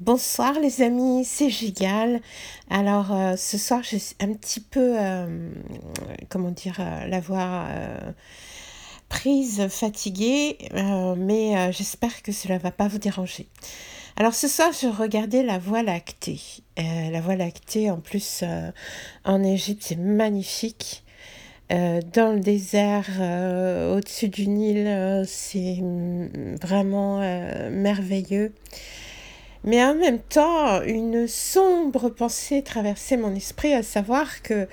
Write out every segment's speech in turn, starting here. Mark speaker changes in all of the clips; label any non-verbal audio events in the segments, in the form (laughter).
Speaker 1: Bonsoir les amis, c'est Gigal. Alors euh, ce soir j'ai un petit peu, euh, comment dire, euh, la voix prise, fatiguée, mais j'espère que cela va pas vous déranger. Alors ce soir je regardais la Voie lactée. la Voie lactée en plus en Égypte c'est magnifique. dans le désert, au-dessus du Nil, c'est mm, vraiment merveilleux. Mais en même temps, une sombre pensée traversait mon esprit, à savoir que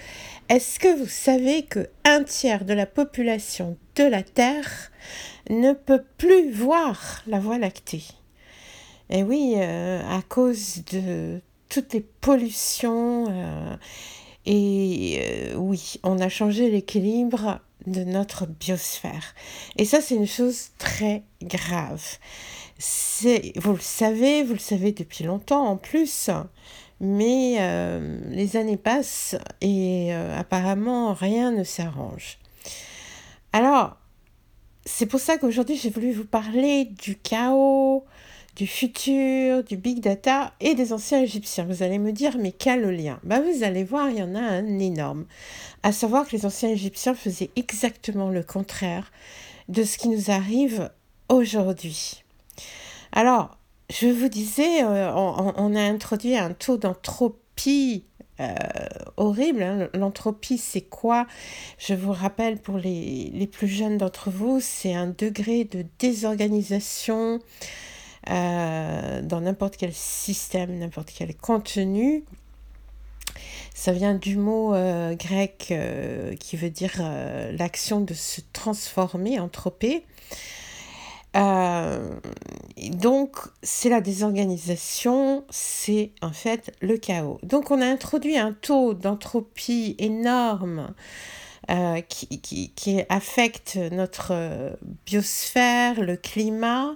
Speaker 1: est-ce que vous savez que un tiers de la population de la Terre ne peut plus voir la Voie lactée? Et oui, euh, à cause de toutes les pollutions. Euh, et euh, oui, on a changé l'équilibre de notre biosphère. Et ça, c'est une chose très grave vous le savez, vous le savez depuis longtemps en plus, mais euh, les années passent et euh, apparemment rien ne s'arrange. Alors, c'est pour ça qu'aujourd'hui j'ai voulu vous parler du chaos, du futur, du big data et des anciens égyptiens. Vous allez me dire, mais quel lien? Bah, Vous allez voir, il y en a un énorme. À savoir que les anciens égyptiens faisaient exactement le contraire de ce qui nous arrive aujourd'hui. Alors, je vous disais, euh, on, a introduit un taux d'entropie euh, horrible. Hein. L'entropie, c'est quoi? Je vous rappelle pour les, plus jeunes d'entre vous, c'est un degré de désorganisation euh, dans n'importe quel système, n'importe quel contenu. Ça vient du mot grec qui veut dire l'action de se transformer, entropée. Euh, donc, c'est la désorganisation, c'est en fait le chaos. Donc, on a introduit un taux d'entropie énorme euh, qui, qui, affecte notre biosphère, le climat.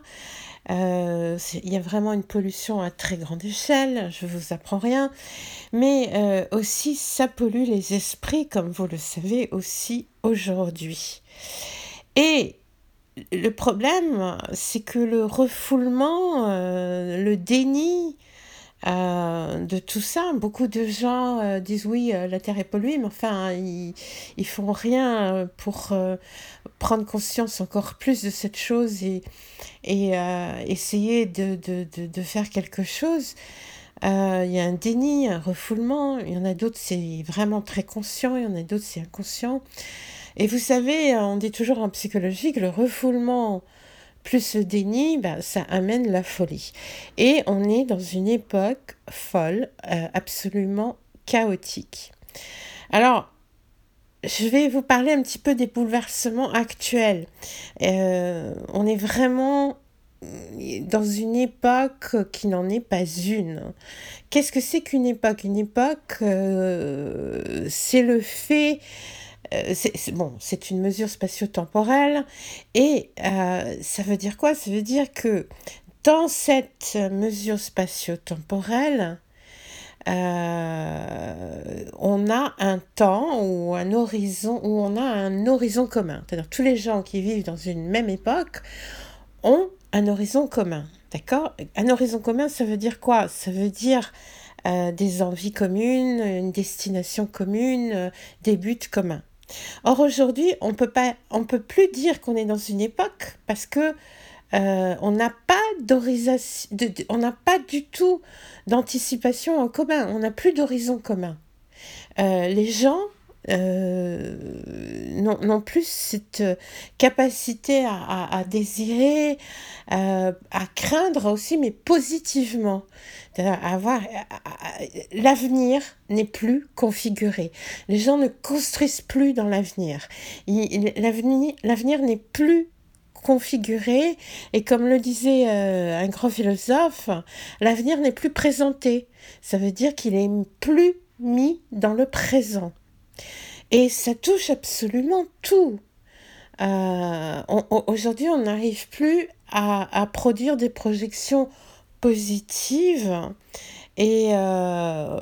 Speaker 1: Euh, il y a vraiment une pollution à très grande échelle, je ne vous apprends rien, mais aussi ça pollue les esprits, comme vous le savez aussi aujourd'hui. Et le problème, c'est que le refoulement, euh, le déni euh, de tout ça, beaucoup de gens euh, disent oui, la Terre est polluée, mais enfin, ils, ils font rien pour prendre conscience encore plus de cette chose et, essayer de, de, de, de, faire quelque chose. Il y a un déni, un refoulement, il y en a d'autres, c'est vraiment très conscient, il y en a d'autres, c'est inconscient. Et vous savez, on dit toujours en psychologie que le refoulement plus le déni, ben, ça amène la folie. Et on est dans une époque folle, euh, absolument chaotique. Alors, je vais vous parler un petit peu des bouleversements actuels. Euh, on est vraiment dans une époque qui n'en est pas une. Qu'est-ce que c'est qu'une époque? Une époque, euh, c'est le fait euh, c'est bon, c'est une mesure spatio-temporelle et euh, ça veut dire quoi? Ça veut dire que dans cette mesure spatio-temporelle, euh, on a un temps ou un horizon où on a un horizon commun. C'est-à-dire tous les gens qui vivent dans une même époque ont un horizon commun. D'accord? Un horizon commun, ça veut dire quoi? Ça veut dire des envies communes, une destination commune, des buts communs. Or aujourd'hui, on peut pas, on peut plus dire qu'on est dans une époque parce que euh, on n'a pas on n'a pas du tout d'anticipation en commun, on n'a plus d'horizon commun. Euh, les gens euh, non, plus cette capacité à, désirer, à craindre aussi, mais positivement. avoir l'avenir n'est plus configuré. Les gens ne construisent plus dans l'avenir. L'avenir n'est plus configuré et comme le disait euh, un grand philosophe, l'avenir n'est plus présenté. Ça veut dire qu'il est plus mis dans le présent. Et ça touche absolument tout. Euh, aujourd'hui, on n'arrive plus à, produire des projections positives et euh,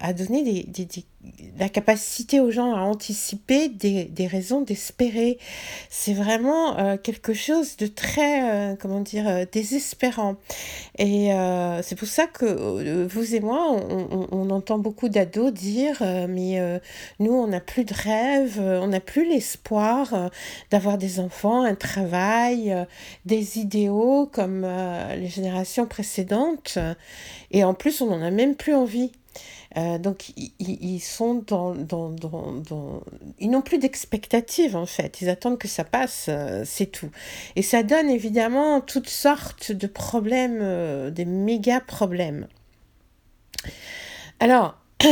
Speaker 1: à, donner la capacité aux gens à anticiper des, des raisons d'espérer. C'est vraiment euh, quelque chose de très, euh, comment dire, euh, désespérant. Et c'est pour ça que vous et moi, on, on, entend beaucoup d'ados dire, mais nous, on n'a plus de rêve, on n'a plus l'espoir d'avoir des enfants, un travail, des idéaux comme les générations précédentes. Et en plus, on n'en a même plus envie. Euh, donc ils, sont dans, dans, dans, ils n'ont plus d'expectative en fait. Ils attendent que ça passe, euh, c'est tout. Et ça donne évidemment toutes sortes de problèmes, euh, des méga problèmes. Alors, (clears throat)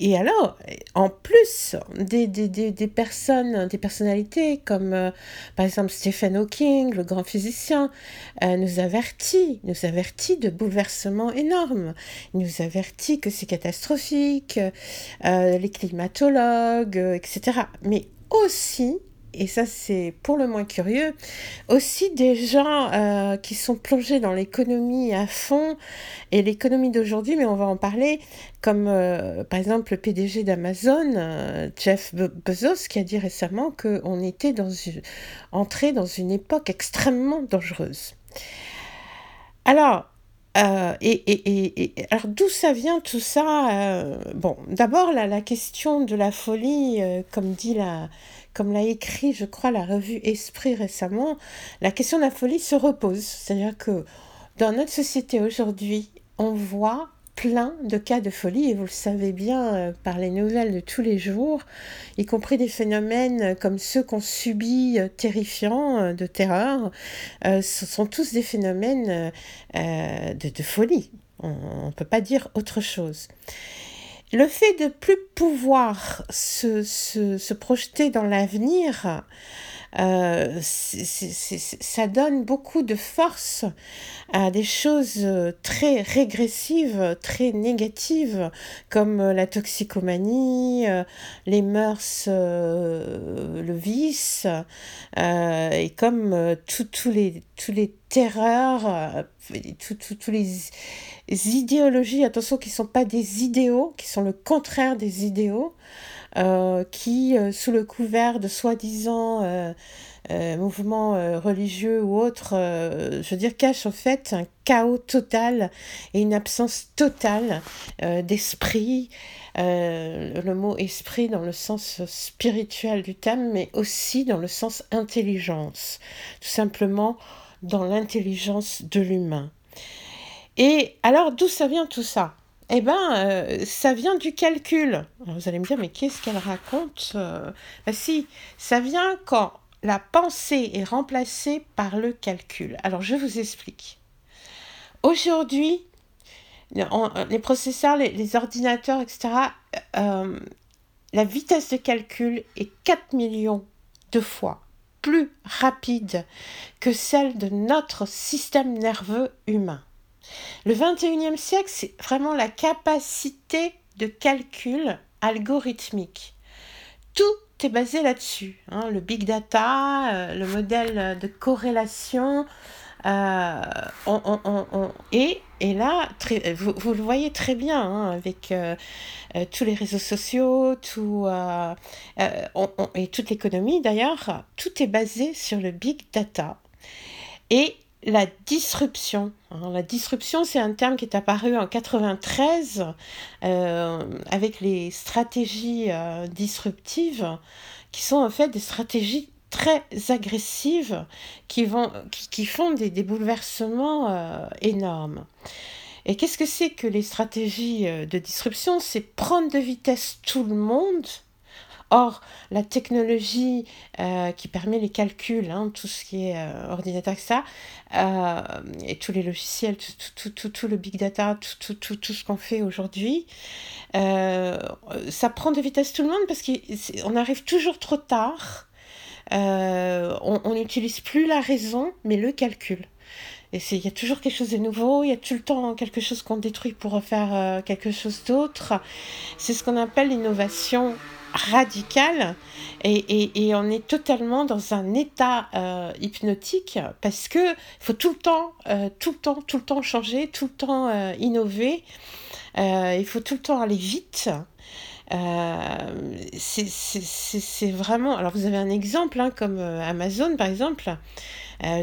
Speaker 1: et alors, en plus des, des, des, des personnes, des personnalités comme euh, par exemple Stephen Hawking, le grand physicien, euh, nous avertit, nous avertit de bouleversements énormes. Il nous avertit que c'est catastrophique, euh, les climatologues, etc. Mais aussi et ça c'est pour le moins curieux, aussi des gens euh, qui sont plongés dans l'économie à fond, et l'économie d'aujourd'hui, mais on va en parler, comme euh, par exemple le PDG d'Amazon, euh, Jeff Bezos, qui a dit récemment qu'on était dans une, entré dans une époque extrêmement dangereuse. Alors, et, et, et, alors d'où ça vient tout ça Bon, d'abord la, la, question de la folie, comme dit la, comme l'a écrit, je crois, la revue Esprit récemment, la question de la folie se repose. C'est-à-dire que dans notre société aujourd'hui, on voit plein de cas de folie, et vous le savez bien euh, par les nouvelles de tous les jours, y compris des phénomènes comme ceux qu'on subit, euh, terrifiants, euh, de terreur, ce sont tous des phénomènes de, folie. On ne peut pas dire autre chose. Le fait de plus pouvoir se, se, se projeter dans l'avenir, euh, ça donne beaucoup de force à des choses très régressives, très négatives, comme la toxicomanie, euh, les mœurs, euh, le vice, et comme tous les, tous les terreurs, tous les idéologies, attention, qui ne sont pas des idéaux, qui sont le contraire des idéaux, euh, qui, euh, sous le couvert de soi-disant euh, mouvements religieux ou autres, je veux dire, cachent en fait un chaos total et une absence totale d'esprit. le mot esprit dans le sens spirituel du terme, mais aussi dans le sens intelligence. Tout simplement dans l'intelligence de l'humain. Et alors, d'où ça vient tout ça? Eh bien, euh, ça vient du calcul. vous allez me dire, mais qu'est-ce qu'elle raconte euh? Ben Si, ça vient quand la pensée est remplacée par le calcul. Alors, je vous explique. Aujourd'hui, les processeurs, les, ordinateurs, etc., euh, la vitesse de calcul est 4 millions de fois plus rapide que celle de notre système nerveux humain. Le 21e siècle, c'est vraiment la capacité de calcul algorithmique. Tout est basé là-dessus. Hein. le big data, euh, le modèle de corrélation. Euh, et, là, vous, le voyez très bien hein, avec euh, tous les réseaux sociaux, et toute l'économie d'ailleurs, tout est basé sur le big data. Et la disruption. Hein. La disruption, c'est un terme qui est apparu en 93 euh, avec les stratégies euh, disruptives, qui sont en fait des stratégies très agressives qui, font des, bouleversements euh, énormes. Et qu'est-ce que c'est que les stratégies de disruption? C'est prendre de vitesse tout le monde Or, la technologie euh, qui permet les calculs, hein, tout ce qui est euh, ordinateur, ça, euh, et tous les logiciels, tout, le big data, tout, tout ce qu'on fait aujourd'hui, ça prend de vitesse tout le monde parce qu'on arrive toujours trop tard. on n'utilise plus la raison, mais le calcul. Et il y a toujours quelque chose de nouveau, il y a tout le temps quelque chose qu'on détruit pour refaire quelque chose d'autre. C'est ce qu'on appelle l'innovation radical et, on est totalement dans un état euh, hypnotique parce que faut tout le temps, euh, tout le temps, tout le temps changer, tout le temps euh, innover. il faut tout le temps aller vite. c'est vraiment. Alors vous avez un exemple hein, comme Amazon par exemple.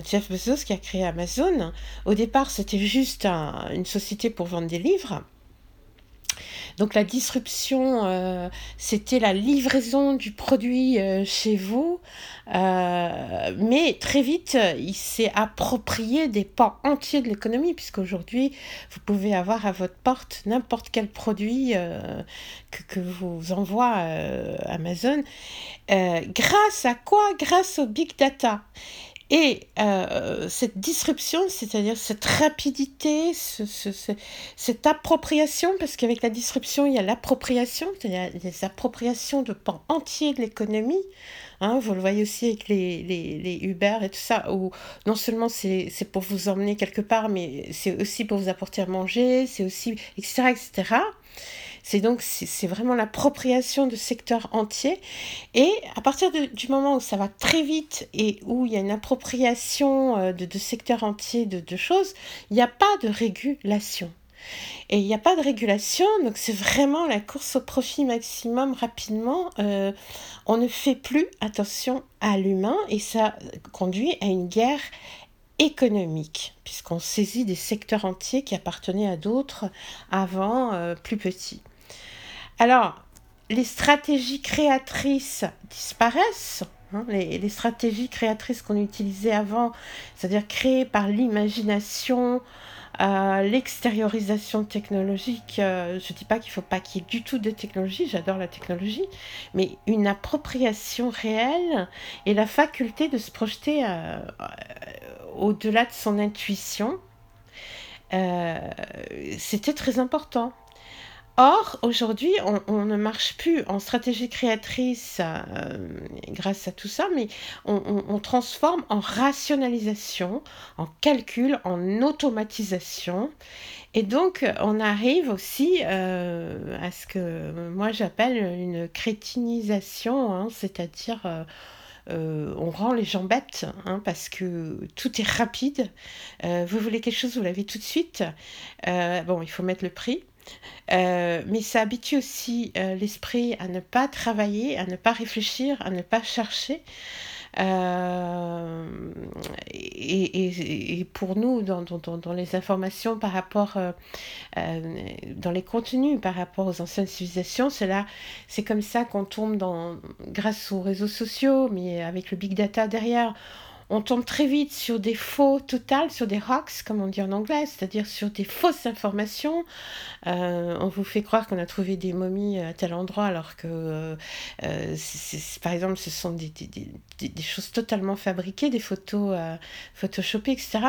Speaker 1: Jeff Bezos qui a créé Amazon. Au départ, c'était juste une société pour vendre des livres. Donc la disruption, euh, c'était la livraison du produit euh, chez vous, euh, mais très vite, il s'est approprié des pans entiers de l'économie, puisqu'aujourd'hui, vous pouvez avoir à votre porte n'importe quel produit que, que, vous envoie Amazon. grâce à quoi? Grâce au big data. Et euh, cette disruption, c'est-à-dire cette rapidité, cette appropriation, parce qu'avec la disruption, il y a l'appropriation, c'est-à-dire des appropriations de pans entiers de l'économie. Hein, vous le voyez aussi avec les, les, les, Uber et tout ça, où non seulement c'est pour vous emmener quelque part, mais c'est aussi pour vous apporter à manger, c'est aussi, etc., etc. C'est donc c'est vraiment l'appropriation de secteurs entiers. Et à partir du moment où ça va très vite et où il y a une appropriation euh, de, de secteurs entiers de, de choses, il n'y a pas de régulation. Et il n'y a pas de régulation, donc c'est vraiment la course au profit maximum rapidement. Euh, on ne fait plus attention à l'humain et ça conduit à une guerre économique, puisqu'on saisit des secteurs entiers qui appartenaient à d'autres avant euh, plus petits. Alors, les stratégies créatrices disparaissent. Hein, les, stratégies créatrices qu'on utilisait avant, c'est-à-dire créées par l'imagination, euh, l'extériorisation technologique, euh, je ne dis pas qu'il ne faut pas qu'il y ait du tout de technologie, j'adore la technologie, mais une appropriation réelle et la faculté de se projeter euh, au-delà de son intuition, c'était très important. Or, aujourd'hui, on, ne marche plus en stratégie créatrice euh, grâce à tout ça, mais on, transforme en rationalisation, en calcul, en automatisation. Et donc, on arrive aussi euh, à ce que moi j'appelle une crétinisation, hein, c'est-à-dire... Euh, on rend les gens bêtes hein, parce que tout est rapide. vous voulez quelque chose, vous l'avez tout de suite. bon, il faut mettre le prix. Euh, mais ça habitue aussi euh, l'esprit à ne pas travailler, à ne pas réfléchir, à ne pas chercher. Euh, et, pour nous, dans, dans, les informations par rapport, dans les contenus par rapport aux anciennes civilisations, c'est là, c'est comme ça qu'on tombe dans, grâce aux réseaux sociaux, mais avec le big data derrière, on tombe très vite sur des faux total, sur des hoax, comme on dit en anglais, c'est-à-dire sur des fausses informations. Euh, on vous fait croire qu'on a trouvé des momies à tel endroit, alors que, euh, euh, par exemple, ce sont des, choses totalement fabriquées, des photos photoshopées, etc.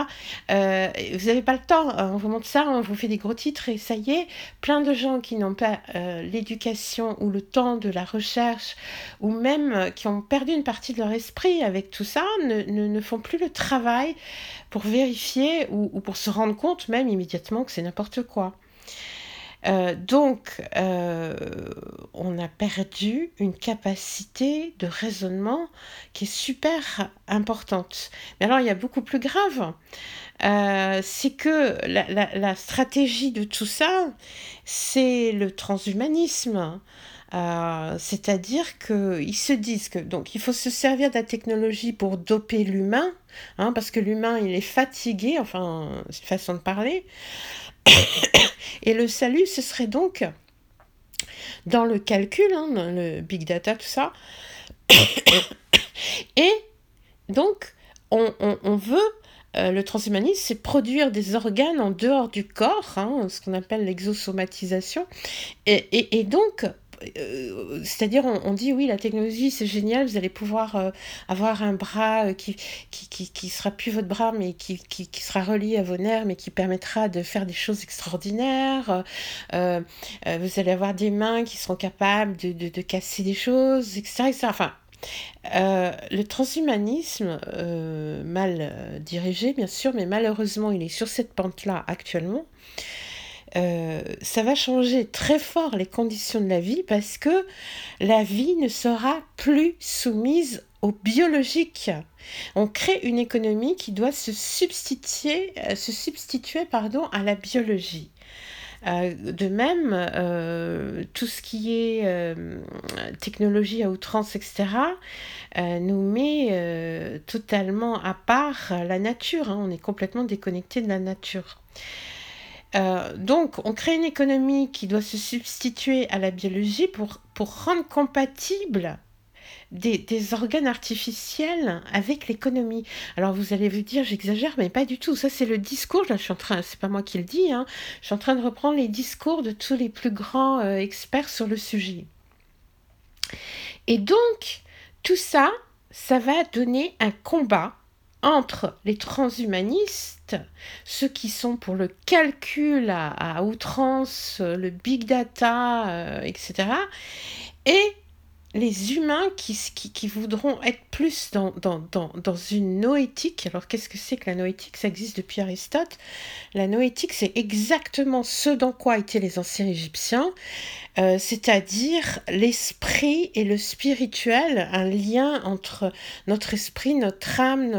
Speaker 1: vous n'avez pas le temps, on vous montre ça, on vous fait des gros titres et ça y est, plein de gens qui n'ont pas l'éducation ou le temps de la recherche, ou même qui ont perdu une partie de leur esprit avec tout ça, ne ne, font plus le travail pour vérifier ou, pour se rendre compte même immédiatement que c'est n'importe quoi. Euh, donc, euh, on a perdu une capacité de raisonnement qui est super importante. Mais alors, il y a beaucoup plus grave. Euh, c'est que la, stratégie de tout ça, c'est le transhumanisme. Euh, c'est-à-dire qu'ils se disent que donc il faut se servir de la technologie pour doper l'humain, hein, parce que l'humain il est fatigué, enfin c'est une façon de parler. (coughs) Et le salut, ce serait donc dans le calcul, hein, dans le big data, tout ça. (coughs) Et donc, on, veut, euh, le transhumanisme, c'est produire des organes en dehors du corps, hein, ce qu'on appelle l'exosomatisation. et, donc, euh, c'est-à-dire, on, dit oui, la technologie c'est génial, vous allez pouvoir euh, avoir un bras euh, qui, qui, qui, sera plus votre bras, mais qui, qui, sera relié à vos nerfs, mais qui permettra de faire des choses extraordinaires. vous allez avoir des mains qui seront capables de, de, casser des choses, etc. Enfin, le transhumanisme, mal dirigé bien sûr, mais malheureusement il est sur cette pente-là actuellement, euh, ça va changer très fort les conditions de la vie parce que la vie ne sera plus soumise au biologique. On crée une économie qui doit se substituer, euh, se substituer pardon, à la biologie. Euh, de même, tout ce qui est technologie à outrance, etc., nous met totalement à part la nature. Hein. on est complètement déconnecté de la nature. Donc, on crée une économie qui doit se substituer à la biologie pour, pour rendre compatible des, organes artificiels avec l'économie. Alors vous allez vous dire, j'exagère, mais pas du tout. Ça, c'est le discours. Là, je suis en train, c'est pas moi qui le dis, hein. je suis en train de reprendre les discours de tous les plus grands euh, experts sur le sujet. Et donc, tout ça, ça va donner un combat entre les transhumanistes, ceux qui sont pour le calcul à, outrance, le big data, euh, etc., et les humains qui, qui, voudront être plus dans, une noétique. Alors qu'est-ce que c'est que la noétique? Ça existe depuis Aristote. La noétique, c'est exactement ce dans quoi étaient les anciens Égyptiens, euh, c'est-à-dire l'esprit et le spirituel, un lien entre notre esprit, notre âme,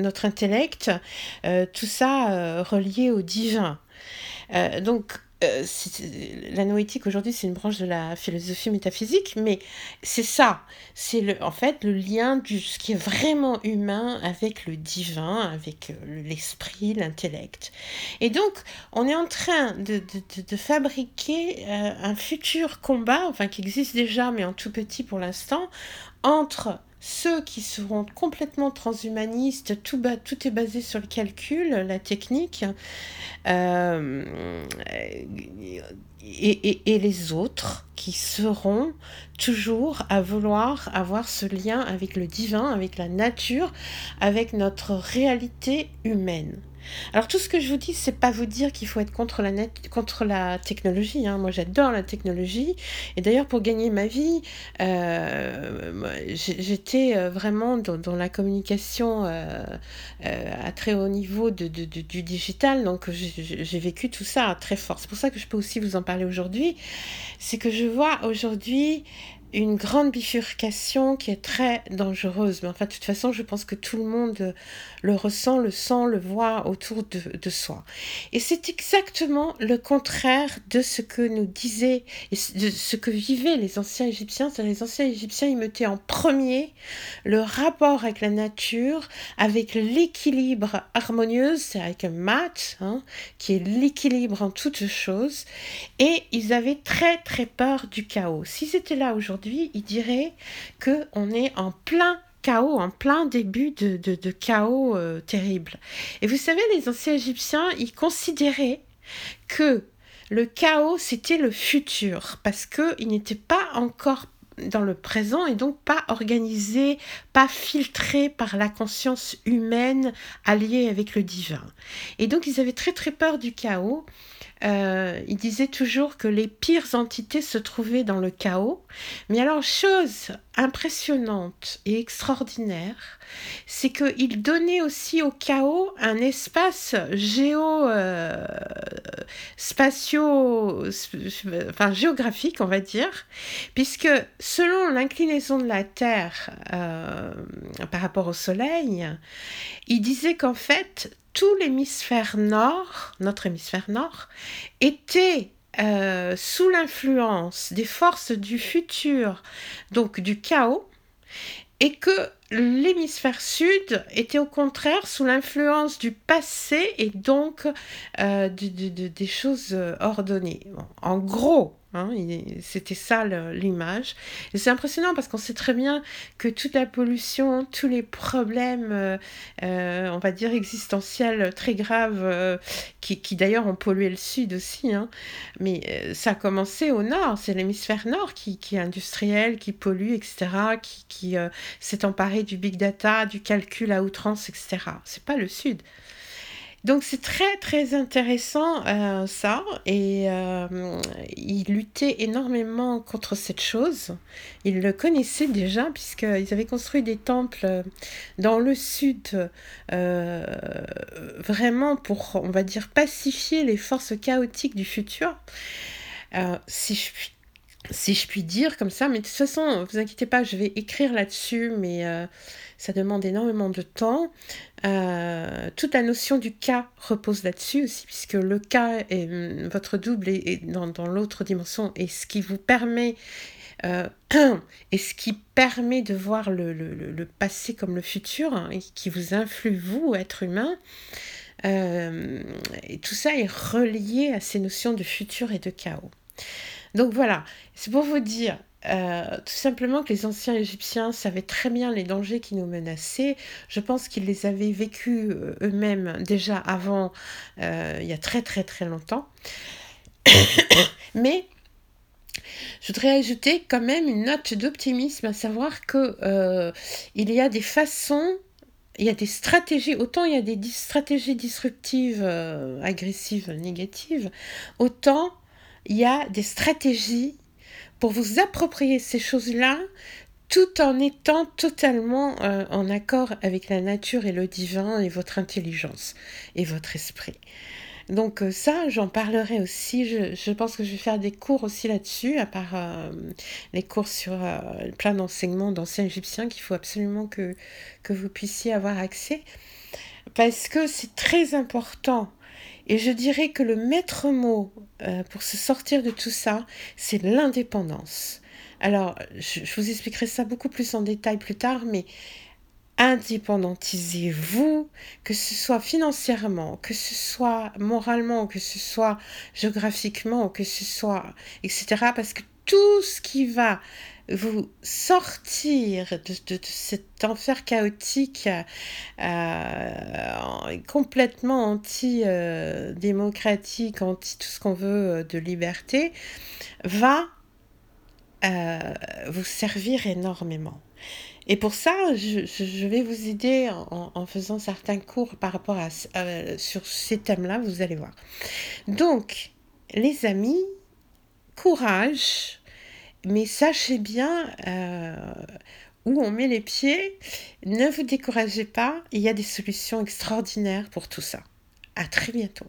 Speaker 1: notre intellect, euh, tout ça euh, relié au divin. donc euh, la noétique aujourd'hui, c'est une branche de la philosophie métaphysique, mais c'est ça. C'est en fait le lien de ce qui est vraiment humain avec le divin, avec euh, l'esprit, l'intellect. Et donc, on est en train de, fabriquer euh, un futur combat, enfin qui existe déjà, mais en tout petit pour l'instant, entre ceux qui seront complètement transhumanistes, tout, tout est basé sur le calcul, la technique, euh, et, les autres qui seront toujours à vouloir avoir ce lien avec le divin, avec la nature, avec notre réalité humaine. Alors tout ce que je vous dis, c'est pas vous dire qu'il faut être contre la, technologie. Hein. Moi, j'adore la technologie. Et d'ailleurs, pour gagner ma vie, euh, j'étais euh, vraiment dans, la communication euh, à très haut niveau du digital. Donc, j'ai vécu tout ça très fort. C'est pour ça que je peux aussi vous en parler aujourd'hui. C'est que je vois aujourd'hui une grande bifurcation qui est très dangereuse. Mais enfin, de toute façon, je pense que tout le monde le ressent, le sent, le voit autour de, soi. Et c'est exactement le contraire de ce que nous disaient, de ce que vivaient les anciens Égyptiens. Les anciens Égyptiens, ils mettaient en premier le rapport avec la nature, avec l'équilibre harmonieux, c'est avec un mat, hein, qui est l'équilibre en toutes choses. Et ils avaient très très peur du chaos. S'ils étaient là aujourd'hui, ils diraient qu'on est en plein chaos, en plein début de, de, chaos euh, terrible. Et vous savez, les anciens Égyptiens, ils considéraient que le chaos, c'était le futur, parce qu'il n'était pas encore dans le présent et donc pas organisé, pas filtré par la conscience humaine alliée avec le divin. Et donc ils avaient très très peur du chaos euh, il disait toujours que les pires entités se trouvaient dans le chaos. Mais alors, chose impressionnante et extraordinaire, c'est qu'il donnait aussi au chaos un espace géo, euh, enfin géographique, on va dire, puisque selon l'inclinaison de la Terre euh, par rapport au Soleil, il disait qu'en fait, tout l'hémisphère nord, notre hémisphère nord, était euh, sous l'influence des forces du futur, donc du chaos, et que l'hémisphère sud était au contraire sous l'influence du passé et donc euh, des choses ordonnées. en gros, Hein, c'était ça l'image. Et c'est impressionnant parce qu'on sait très bien que toute la pollution, tous les problèmes, euh, euh, on va dire, existentiels très graves, euh, qui, qui d'ailleurs ont pollué le sud aussi, hein, mais ça a commencé au nord, c'est l'hémisphère nord qui, qui, est industriel, qui pollue, etc., qui, qui s'est emparé du big data, du calcul à outrance, etc. C'est pas le sud. Donc c'est très très intéressant euh, ça et euh, ils luttaient énormément contre cette chose. Ils le connaissaient déjà puisqu'ils avaient construit des temples dans le sud euh, vraiment pour on va dire pacifier les forces chaotiques du futur. si je puis si je puis dire comme ça, mais de toute façon, vous inquiétez pas, je vais écrire là-dessus, mais ça demande énormément de temps. Euh, toute la notion du cas repose là-dessus aussi, puisque le cas est hum, votre double est, dans, dans l'autre dimension et ce qui vous permet euh, (clears throat) et ce qui permet de voir le, le, le passé comme le futur hein, et qui vous influe vous, être humain. Euh, et tout ça est relié à ces notions de futur et de chaos. Donc voilà, c'est pour vous dire, euh, tout simplement que les anciens Égyptiens savaient très bien les dangers qui nous menaçaient. Je pense qu'ils les avaient vécus euh, eux-mêmes déjà avant, euh, il y a très très très longtemps. (coughs) Mais je voudrais ajouter quand même une note d'optimisme, à savoir que il y a des façons il y a des stratégies, autant il y a des stratégies disruptives, agressives, négatives, autant il y a des stratégies pour vous approprier ces choses-là tout en étant totalement euh, en accord avec la nature et le divin et votre intelligence et votre esprit. Donc euh, ça, j'en parlerai aussi. Je, pense que je vais faire des cours aussi là-dessus, à part euh, les cours sur plein d'enseignements d'anciens égyptiens qu'il faut absolument que, que vous puissiez avoir accès. Parce que c'est très important et je dirais que le maître mot euh, pour se sortir de tout ça, c'est l'indépendance. Alors, je, vous expliquerai ça beaucoup plus en détail plus tard, mais indépendantisez-vous, que ce soit financièrement, que ce soit moralement, que ce soit géographiquement, que ce soit, etc. Parce que tout ce qui va vous sortir de, cet enfer chaotique euh, complètement anti-démocratique, anti tout ce qu'on veut euh, de liberté, va euh, vous servir énormément. Et pour ça, je, vais vous aider en, faisant certains cours par rapport à, sur ces thèmes-là, vous allez voir. Donc, les amis, courage, mais sachez bien euh, où on met les pieds. Ne vous découragez pas, il y a des solutions extraordinaires pour tout ça. À très bientôt.